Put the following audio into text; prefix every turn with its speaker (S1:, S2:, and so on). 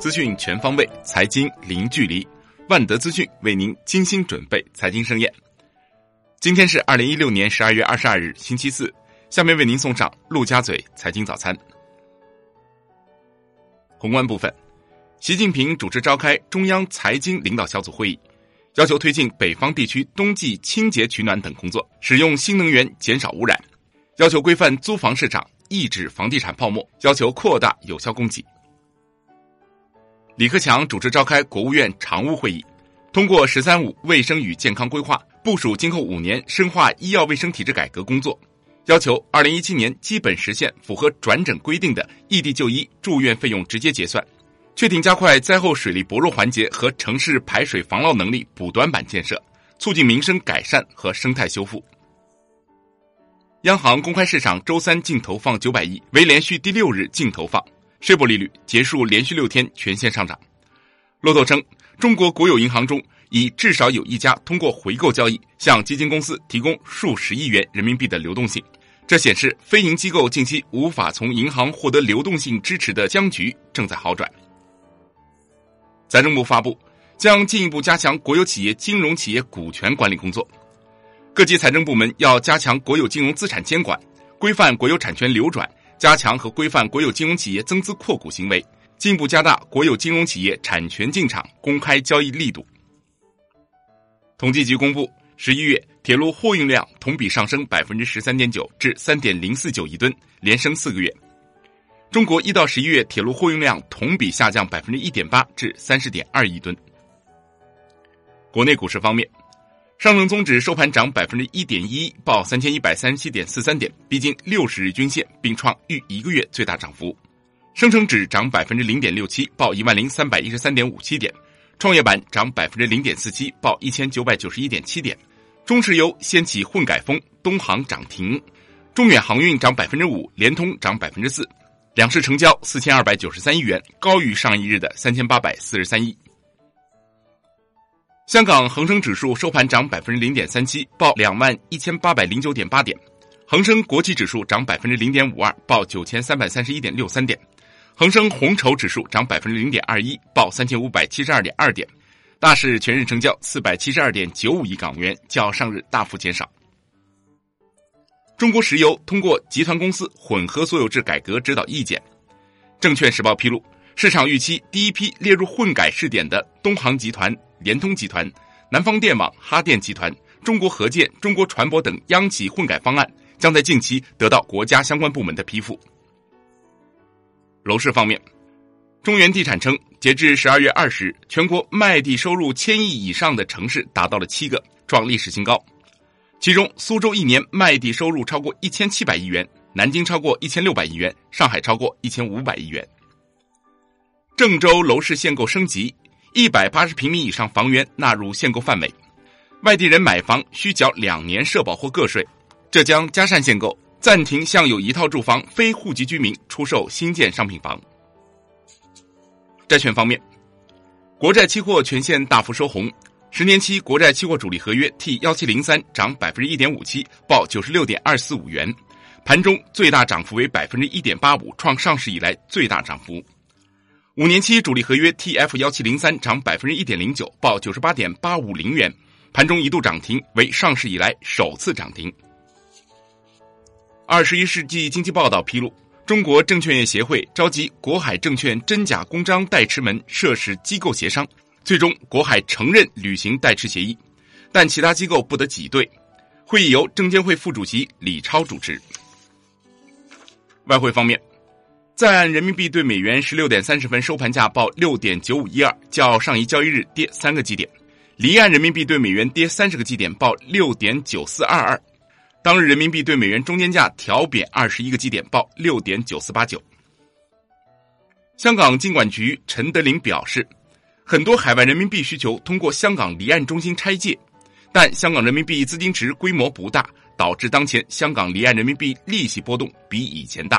S1: 资讯全方位，财经零距离。万德资讯为您精心准备财经盛宴。今天是二零一六年十二月二十二日，星期四。下面为您送上陆家嘴财经早餐。宏观部分，习近平主持召开中央财经领导小组会议，要求推进北方地区冬季清洁取暖等工作，使用新能源减少污染；要求规范租房市场，抑制房地产泡沫；要求扩大有效供给。李克强主持召开国务院常务会议，通过“十三五”卫生与健康规划，部署今后五年深化医药卫生体制改革工作，要求二零一七年基本实现符合转诊规定的异地就医住院费用直接结算，确定加快灾后水利薄弱环节和城市排水防涝能力补短板建设，促进民生改善和生态修复。央行公开市场周三净投放九百亿，为连续第六日净投放。税波利率结束连续六天全线上涨。路透称，中国国有银行中已至少有一家通过回购交易向基金公司提供数十亿元人民币的流动性，这显示非银机构近期无法从银行获得流动性支持的僵局正在好转。财政部发布，将进一步加强国有企业金融企业股权管理工作，各级财政部门要加强国有金融资产监管，规范国有产权流转。加强和规范国有金融企业增资扩股行为，进一步加大国有金融企业产权进场公开交易力度。统计局公布，十一月铁路货运量同比上升百分之十三点九，至三点零四九亿吨，连升四个月。中国一到十一月铁路货运量同比下降百分之一点八，至三十点二亿吨。国内股市方面。上证综指收盘涨百分之一点一，报三千一百三十七点四三点，逼近六十日均线，并创逾一个月最大涨幅。深成指涨百分之零点六七，报一万零三百一十三点五七点。创业板涨百分之零点四七，报一千九百九十一点七点。中石油掀起混改风，东航涨停。中远航运涨百分之五，联通涨百分之四。两市成交四千二百九十三亿元，高于上一日的三千八百四十三亿。香港恒生指数收盘涨百分之零点三七，报两万一千八百零九点八点；恒生国企指数涨百分之零点五二，报九千三百三十一点六三点；恒生红筹指数涨百分之零点二一，报三千五百七十二点二点。大市全日成交四百七十二点九五亿港元，较上日大幅减少。中国石油通过集团公司混合所有制改革指导意见。证券时报披露，市场预期第一批列入混改试点的东航集团。联通集团、南方电网、哈电集团、中国核建、中国船舶等央企混改方案将在近期得到国家相关部门的批复。楼市方面，中原地产称，截至十二月二十日，全国卖地收入千亿以上的城市达到了七个，创历史新高。其中，苏州一年卖地收入超过一千七百亿元，南京超过一千六百亿元，上海超过一千五百亿元。郑州楼市限购升级。一百八十平米以上房源纳入限购范围，外地人买房需缴两年社保或个税。浙江嘉善限购暂停向有一套住房非户籍居民出售新建商品房。债券方面，国债期货全线大幅收红，十年期国债期货主力合约 T 幺七零三涨百分之一点五七，报九十六点二四五元，盘中最大涨幅为百分之一点八五，创上市以来最大涨幅。五年期主力合约 TF 幺七零三涨百分之一点零九，报九十八点八五零元，盘中一度涨停，为上市以来首次涨停。二十一世纪经济报道披露，中国证券业协会召集国海证券真假公章代持门涉事机构协商，最终国海承认履行代持协议，但其他机构不得挤兑。会议由证监会副主席李超主持。外汇方面。在岸人民币对美元十六点三十分收盘价报六点九五一二，较上一交易日跌三个基点；离岸人民币对美元跌三十个基点，报六点九四二二。当日人民币对美元中间价调贬二十一个基点，报六点九四八九。香港金管局陈德林表示，很多海外人民币需求通过香港离岸中心拆借，但香港人民币资金池规模不大，导致当前香港离岸人民币利息波动比以前大。